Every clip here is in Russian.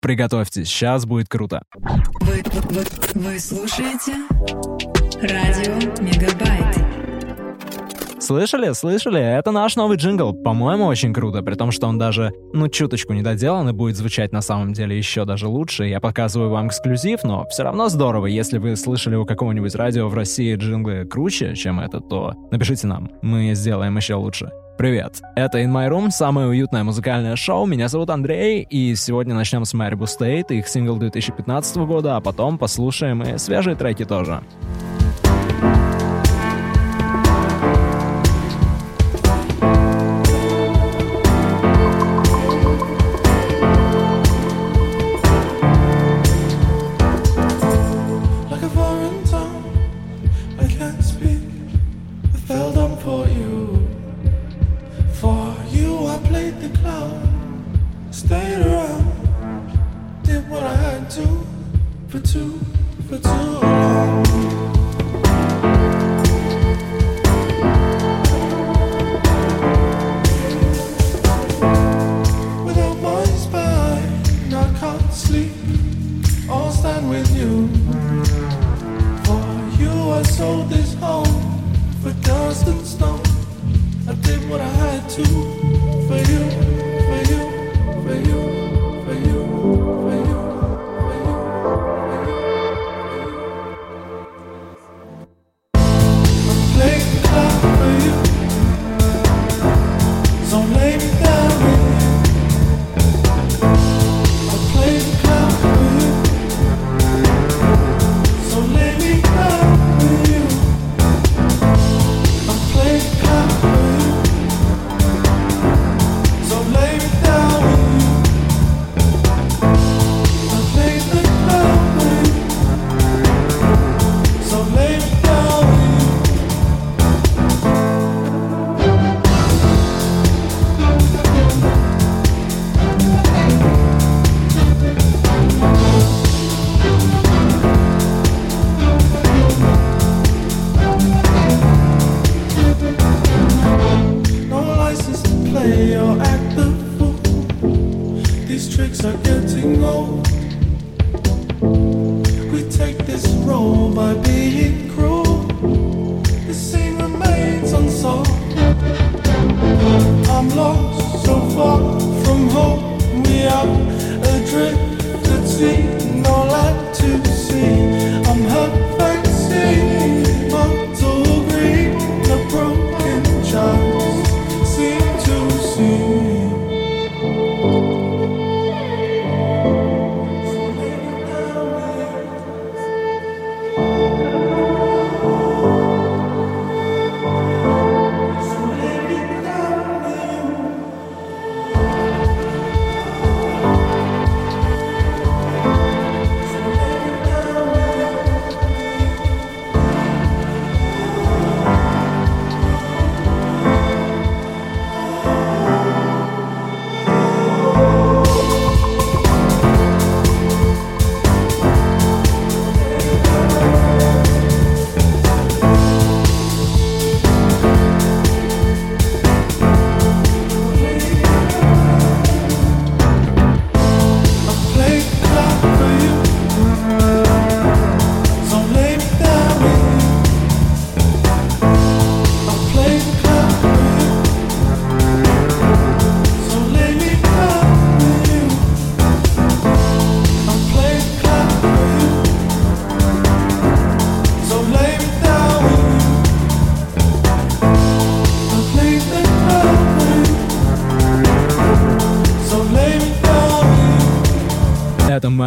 Приготовьтесь, сейчас будет круто. Вы, вы, вы слушаете Радио Мегабайт. Слышали? Слышали? Это наш новый джингл. По-моему, очень круто, при том, что он даже, ну, чуточку не доделан и будет звучать на самом деле еще даже лучше. Я показываю вам эксклюзив, но все равно здорово. Если вы слышали у какого-нибудь радио в России джинглы круче, чем этот, то напишите нам. Мы сделаем еще лучше. Привет, это In My Room, самое уютное музыкальное шоу. Меня зовут Андрей, и сегодня начнем с Maribou State, их сингл 2015 года, а потом послушаем и свежие треки тоже.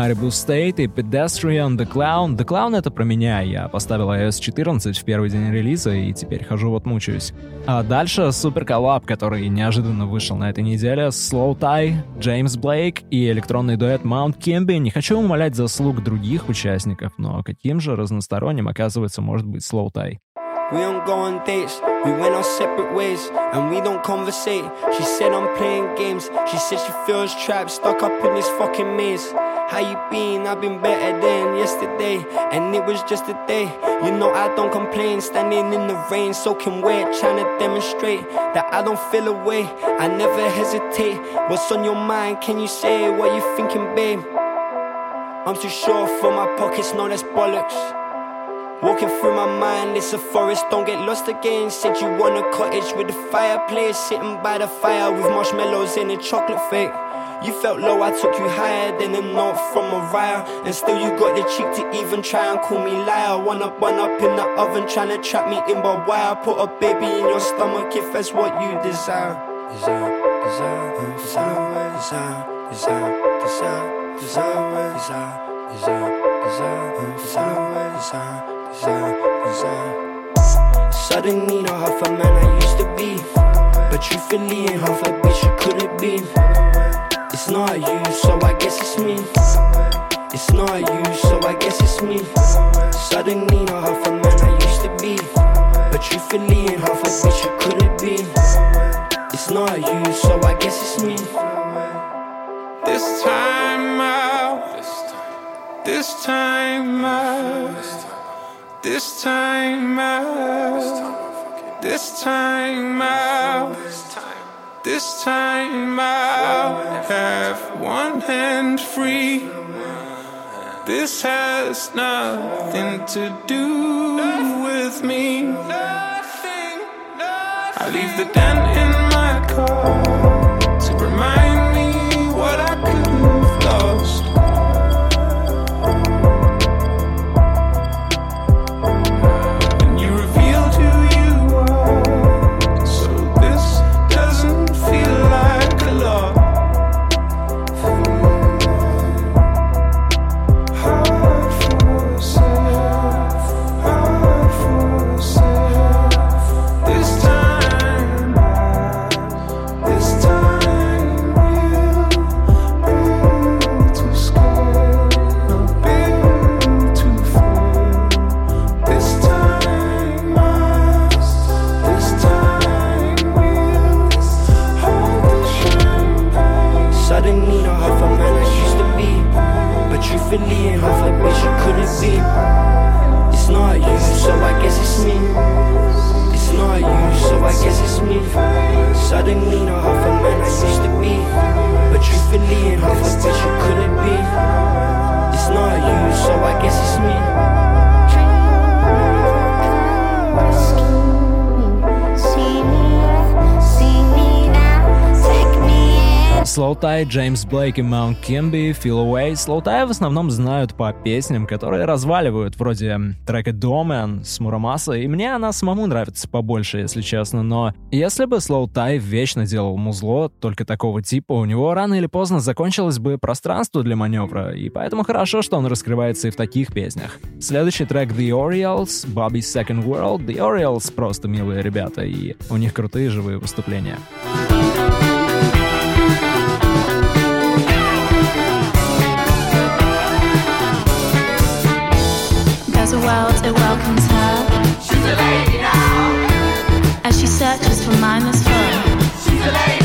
Malibu State и Pedestrian The Clown. The Clown — это про меня. Я поставил iOS 14 в первый день релиза и теперь хожу вот мучаюсь. А дальше супер коллаб, который неожиданно вышел на этой неделе. Slow Tie, Джеймс Блейк и электронный дуэт Mount Kimby. Не хочу умолять заслуг других участников, но каким же разносторонним оказывается может быть Slow Tie. We don't go on dates, we went our separate ways, and we don't conversate. She said I'm playing games, she said she feels trapped, stuck up in this fucking maze. How you been? I've been better than yesterday, and it was just a day. You know I don't complain, standing in the rain, soaking wet, trying to demonstrate that I don't feel away. I never hesitate. What's on your mind? Can you say what you're thinking, babe? I'm too sure for my pockets, no, that's bollocks. Walking through my mind, it's a forest, don't get lost again. Said you want a cottage with a fireplace, sitting by the fire with marshmallows in a chocolate fake. You felt low, I took you higher than a note from Mariah. And still you got the cheek to even try and call me liar. One up, one up in the oven, trying to trap me in by wire. Put a baby in your stomach if that's what you desire. Desire, desire, desire, desire, desire, desire, desire, desire, desire, desire, desire, desire, desire. Suddenly, not half a man I used to be. But truthfully, ain't half a bitch you couldn't be. It's not you, so I guess it's me. It's not you, so I guess it's me. Suddenly, not half a man I used to be. But truthfully, ain't half a bitch you couldn't be. It's not you, so I guess it's me. This time out. This time out. This time out. This time out. This time I'll have one hand free. This has nothing to do with me. I leave the dent in my car But truthfully, half a bitch you couldn't be. It's not you, so I guess it's me. It's not you, so I guess it's me. Suddenly, not half a man I used to be. But truthfully, ain't half a bitch you couldn't be. It's not you, so I guess it's me. Tie, Джеймс Блейк и Маунт Кимби, Away. Slow Tie в основном знают по песням, которые разваливают, вроде трека Domain с Мурамаса, и мне она самому нравится побольше, если честно, но если бы Tie вечно делал музло, только такого типа, у него рано или поздно закончилось бы пространство для маневра, и поэтому хорошо, что он раскрывается и в таких песнях. Следующий трек The Orioles, Bobby's Second World. The Orioles просто милые ребята, и у них крутые живые выступления. World it welcomes her. She's a lady now. As she searches for mindless fun. She's a lady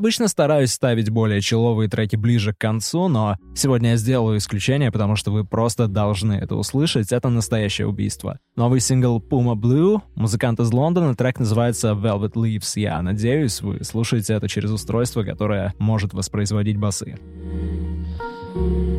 Обычно стараюсь ставить более человые треки ближе к концу, но сегодня я сделаю исключение, потому что вы просто должны это услышать. Это настоящее убийство. Новый сингл Puma Blue, музыкант из Лондона, трек называется Velvet Leaves. Я надеюсь, вы слушаете это через устройство, которое может воспроизводить басы. thank you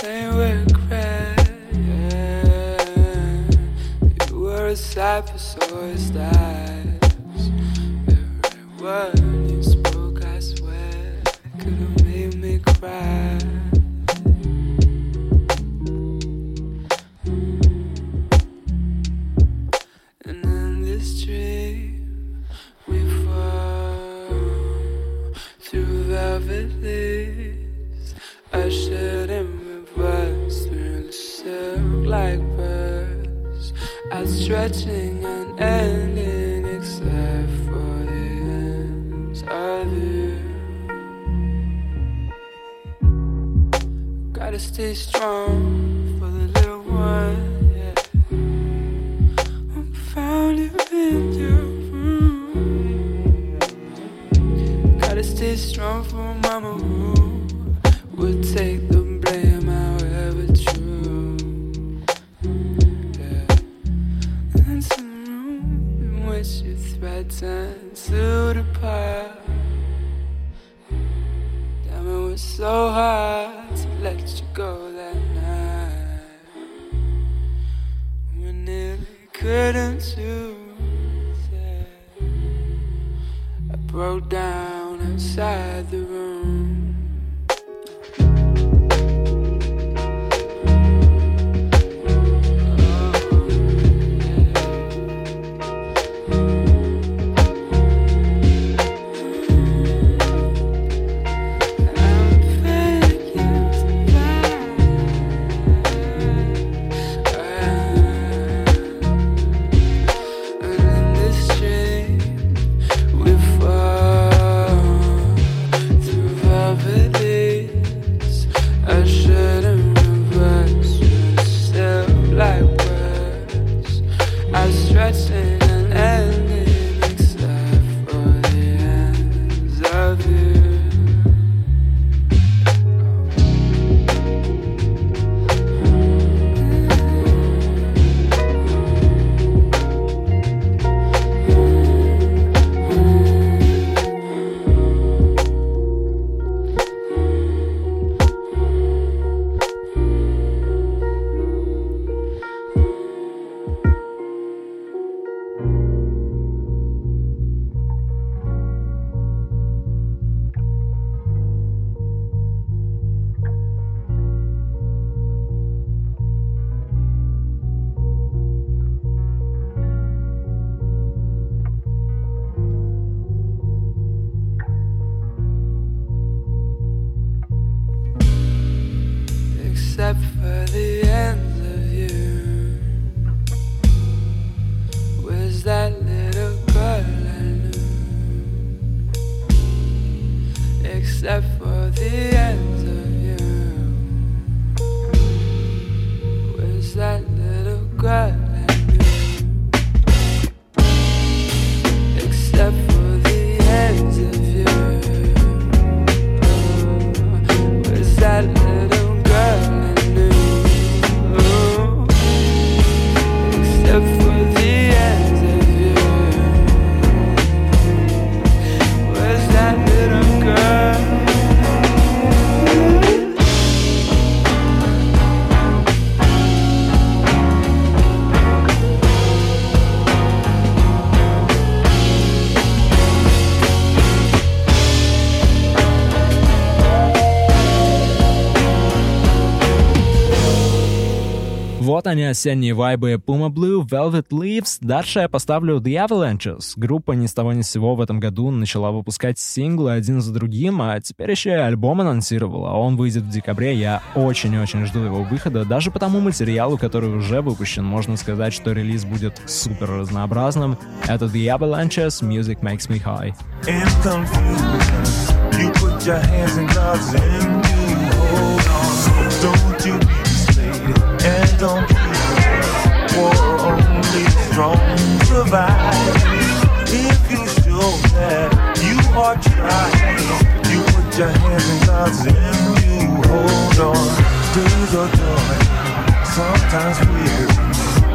Same way. Они осенние вайбы Puma Blue, Velvet Leaves. Дальше я поставлю The Avalanches. Группа ни с того ни с сего в этом году начала выпускать синглы один за другим, а теперь еще и альбом анонсировала. Он выйдет в декабре, я очень-очень жду его выхода. Даже по тому материалу, который уже выпущен, можно сказать, что релиз будет супер разнообразным. Это The Avalanches, Music Makes Me High. Don't be for only the strong survive. If you show that you are trying, you put your hands in God's in you. Hold on, days are dark, sometimes weary,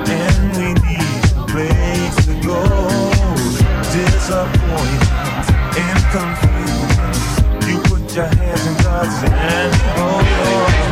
and we need a place to go. Disappointment and confusion. You put your hands in God's hand. Oh, yeah.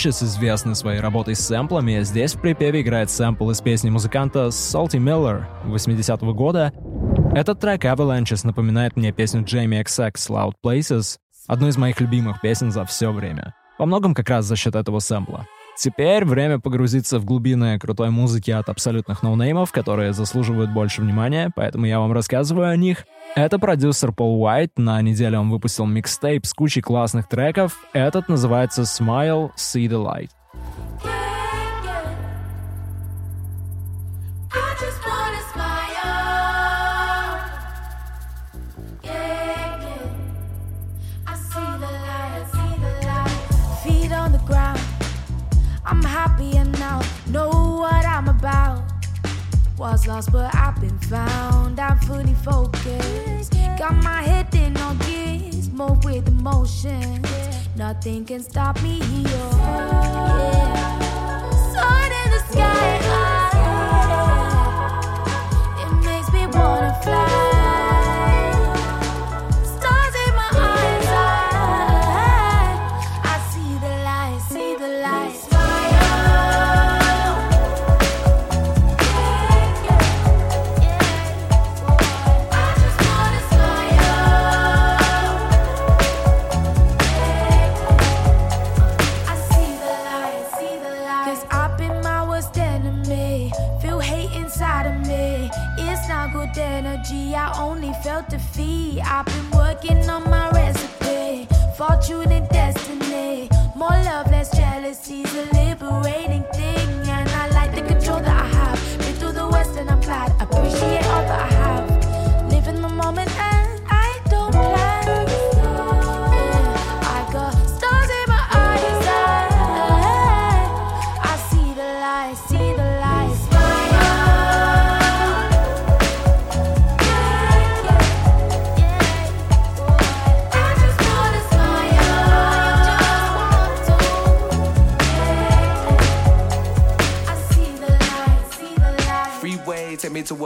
Avalanches известны своей работой с сэмплами. Здесь в припеве играет сэмпл из песни музыканта Salty Miller 80-го года. Этот трек Avalanches напоминает мне песню Jamie XX Loud Places, одну из моих любимых песен за все время. Во многом как раз за счет этого сэмпла. Теперь время погрузиться в глубины крутой музыки от абсолютных ноунеймов, которые заслуживают больше внимания, поэтому я вам рассказываю о них. Это продюсер Пол Уайт, на неделе он выпустил микстейп с кучей классных треков. Этот называется Smile, See the Light. Was lost, but I've been found. I'm fully focused. Got my head in on gears. Move with emotion. Nothing can stop me. Oh, yeah. Sun in the sky. It makes me wanna fly.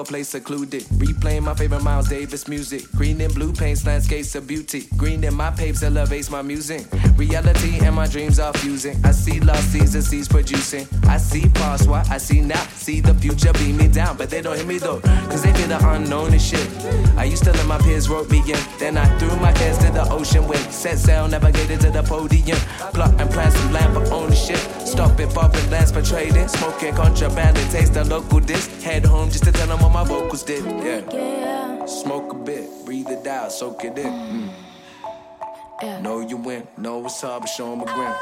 A place secluded. Replaying my favorite Miles Davis music. Green and blue paints, landscapes of beauty. Green in my papes elevates my music. Reality and my dreams are fusing. I see lost seeds and seeds producing. I see past what I see now. See the future beat me down, but they don't hear me though. Cause they feel the unknown and shit. I used to let my peers rope me in. Then I threw my cares to the ocean wind. Set sail, navigated to the podium. Plot and plan some land for ownership. Stop it, bumping lands for trading. Smoking contraband and taste the local disc. Head home just to tell them what my vocals did. Yeah. Yeah, Smoke a bit, breathe it out, soak it in. Mm. yeah. Know you win, know what's up, but show 'em a grin.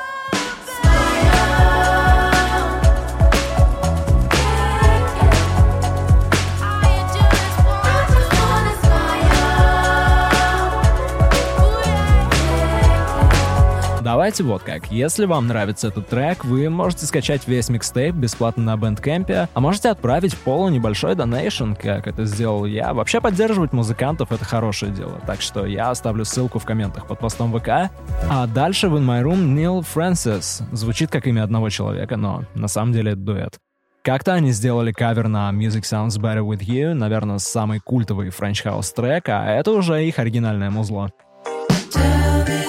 Давайте вот как. Если вам нравится этот трек, вы можете скачать весь микстейп бесплатно на Bandcamp, а можете отправить Полу небольшой донейшн, как это сделал я. Вообще поддерживать музыкантов — это хорошее дело, так что я оставлю ссылку в комментах под постом ВК. А дальше в In My Room Нил Фрэнсис. Звучит как имя одного человека, но на самом деле это дуэт. Как-то они сделали кавер на Music Sounds Better With You, наверное, самый культовый French House трек, а это уже их оригинальное музло. By your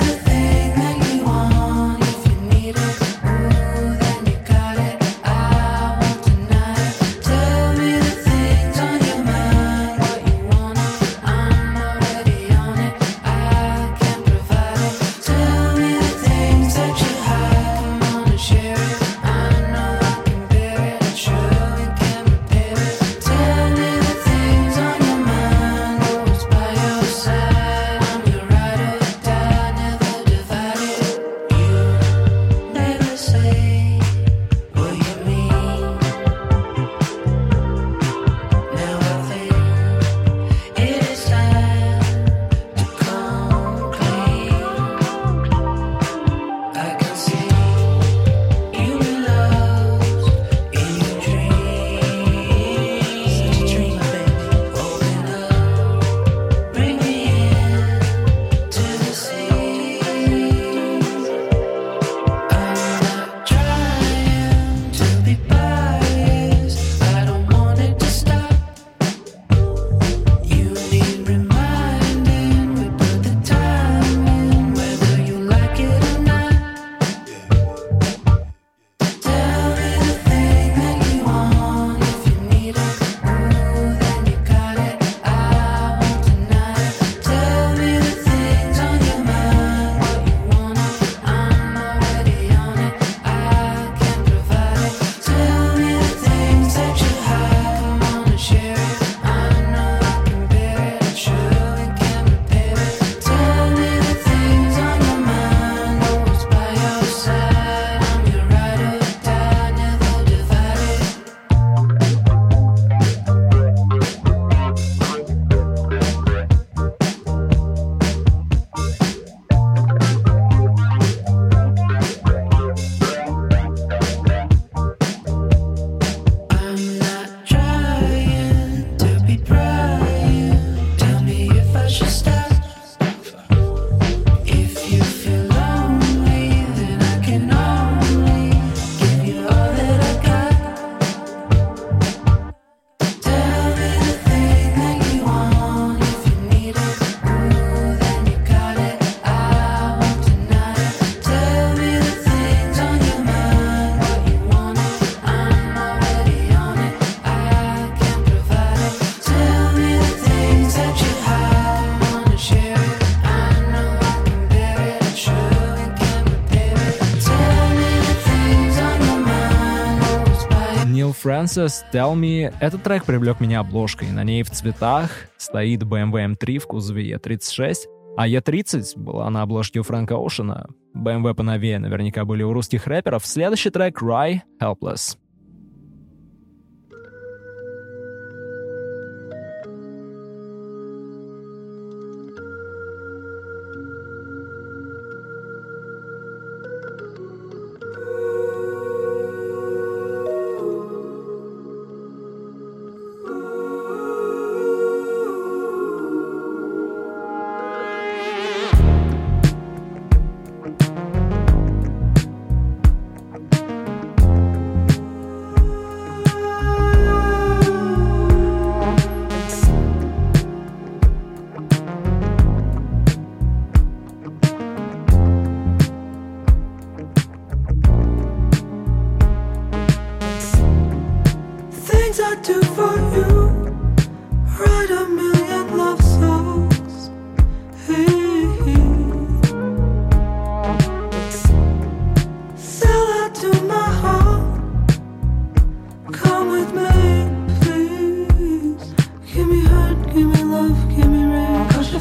Francis, Tell Me. Этот трек привлек меня обложкой. На ней в цветах стоит BMW M3 в кузове E36, а E30 была на обложке у Фрэнка Оушена. BMW поновее наверняка были у русских рэперов. Следующий трек Rye Helpless.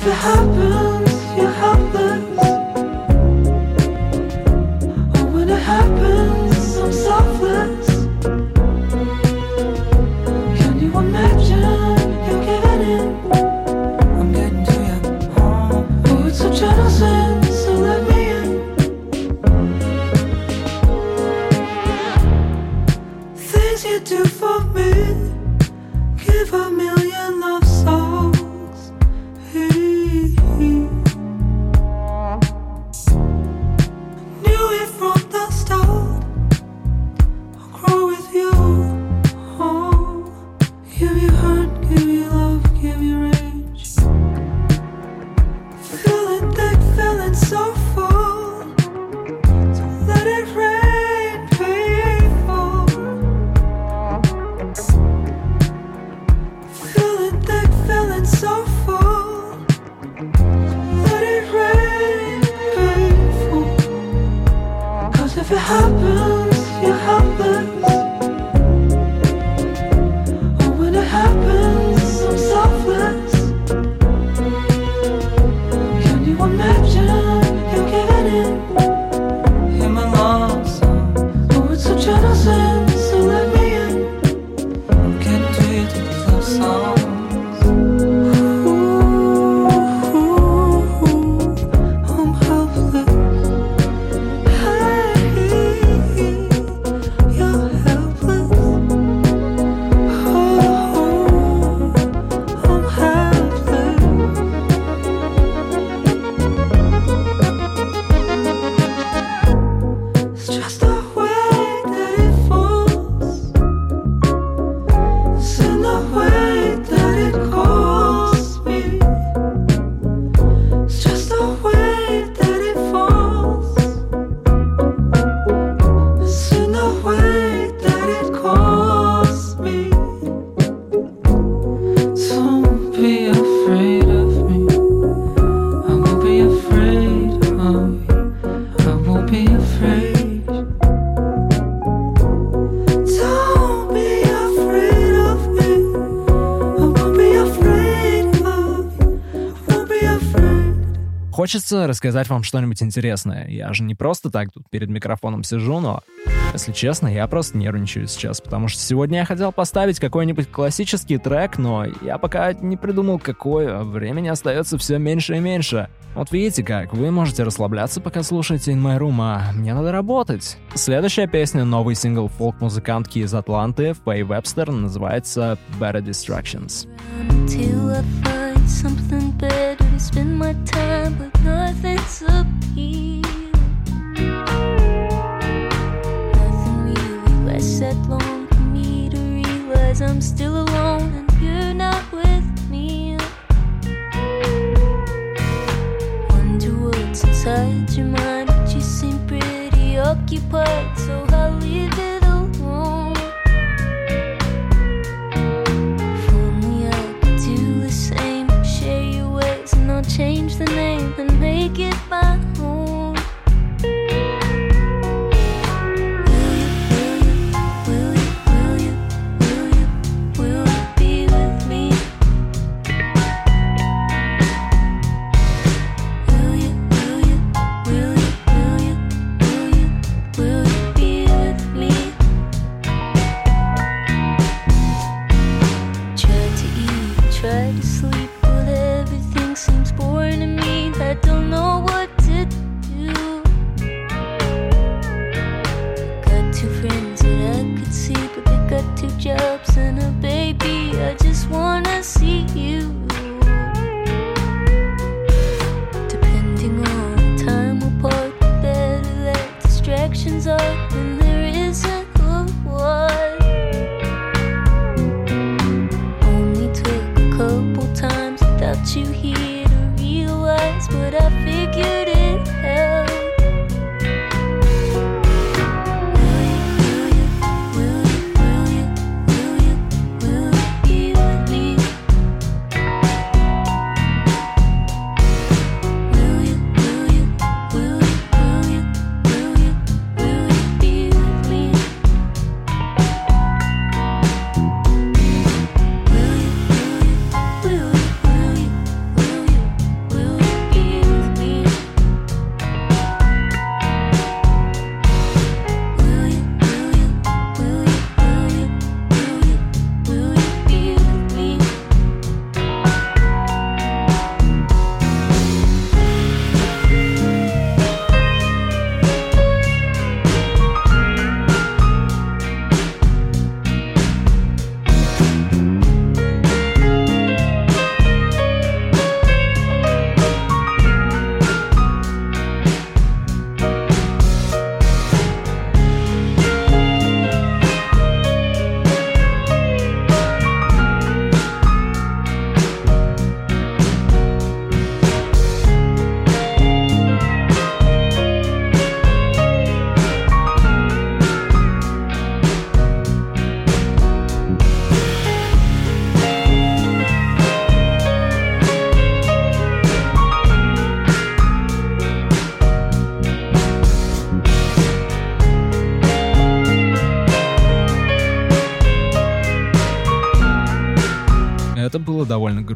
ever happened? Хочется рассказать вам что-нибудь интересное. Я же не просто так тут перед микрофоном сижу, но, если честно, я просто нервничаю сейчас, потому что сегодня я хотел поставить какой-нибудь классический трек, но я пока не придумал какой, а времени остается все меньше и меньше. Вот видите как, вы можете расслабляться, пока слушаете In My Room, а мне надо работать. Следующая песня — новый сингл фолк-музыкантки из Атланты, Фэй Вебстер, называется Better Distractions. Till I find spend my time, but nothing's appeal. Nothing really lasts that long for me to realize I'm still alone and you're not with me. Wonder what's inside your mind, but you seem pretty occupied, so I'll leave it the name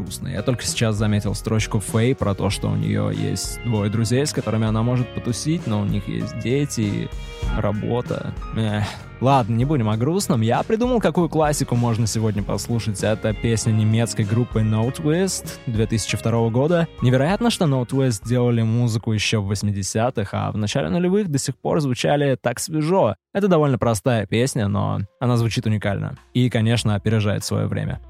грустно. Я только сейчас заметил строчку Фэй про то, что у нее есть двое друзей, с которыми она может потусить, но у них есть дети, работа. Эх. Ладно, не будем о грустном. Я придумал, какую классику можно сегодня послушать. Это песня немецкой группы No Twist 2002 года. Невероятно, что No Twist делали музыку еще в 80-х, а в начале нулевых до сих пор звучали так свежо. Это довольно простая песня, но она звучит уникально. И, конечно, опережает свое время.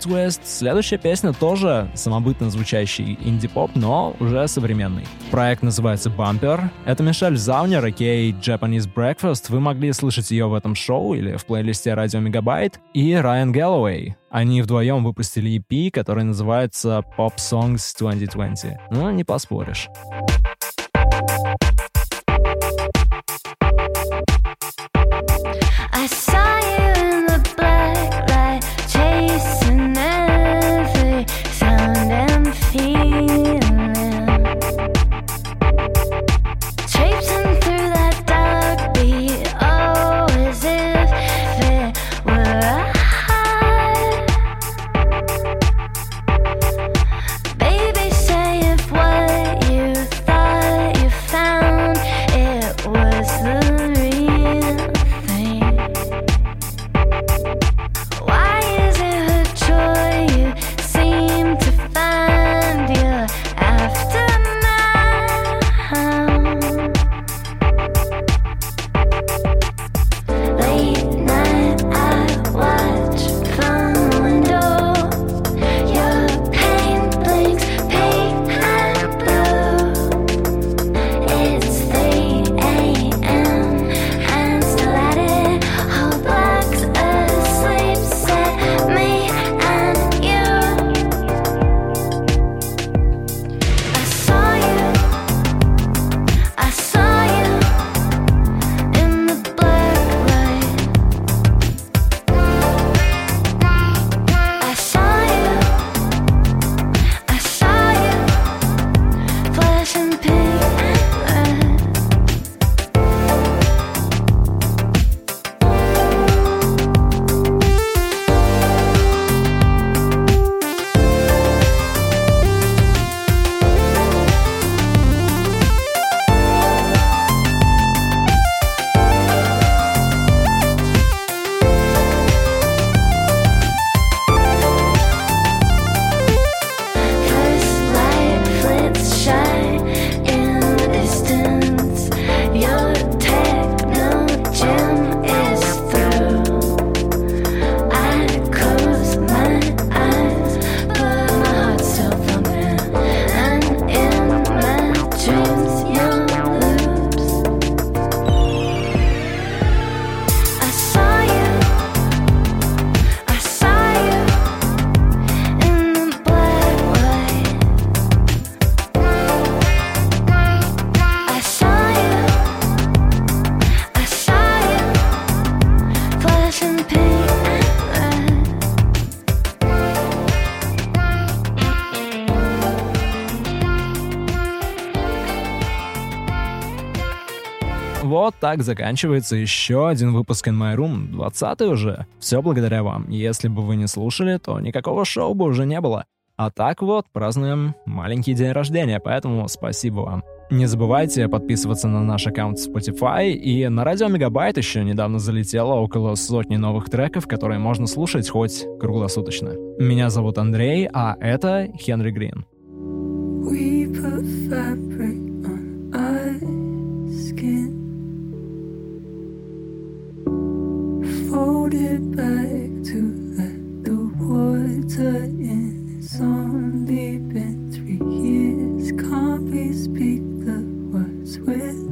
No Twist. Следующая песня тоже самобытно звучащий инди-поп, но уже современный. Проект называется Bumper. Это Мишель Заунер, а.к.а. Japanese Breakfast. Вы могли слышать ее в этом шоу или в плейлисте Радио Мегабайт. И Райан Гэллоуэй. Они вдвоем выпустили EP, который называется Pop Songs 2020. Ну, не поспоришь. Так заканчивается еще один выпуск In My Room, 20 уже. Все благодаря вам. Если бы вы не слушали, то никакого шоу бы уже не было. А так вот, празднуем маленький день рождения, поэтому спасибо вам. Не забывайте подписываться на наш аккаунт в Spotify, и на радио Мегабайт еще недавно залетело около сотни новых треков, которые можно слушать хоть круглосуточно. Меня зовут Андрей, а это Хенри Грин. We put fabric on our skin, folded back to let the water in. It's only been three years, can't we speak the words within?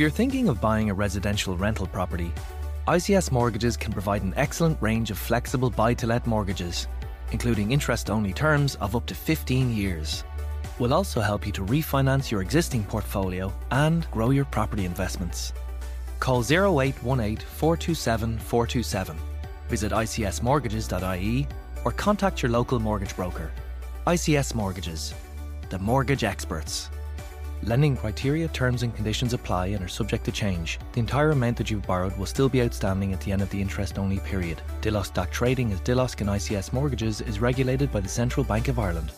You're thinking of buying a residential rental property, ICS Mortgages can provide an excellent range of flexible buy to let mortgages, including interest only terms of up to 15 years. We'll also help you to refinance your existing portfolio and grow your property investments. Call 0818 427 427, visit icsmortgages.ie, or contact your local mortgage broker. ICS Mortgages, the mortgage experts. Lending criteria, terms, and conditions apply and are subject to change. The entire amount that you've borrowed will still be outstanding at the end of the interest only period. Dilos Trading as Dilos and ICS Mortgages is regulated by the Central Bank of Ireland.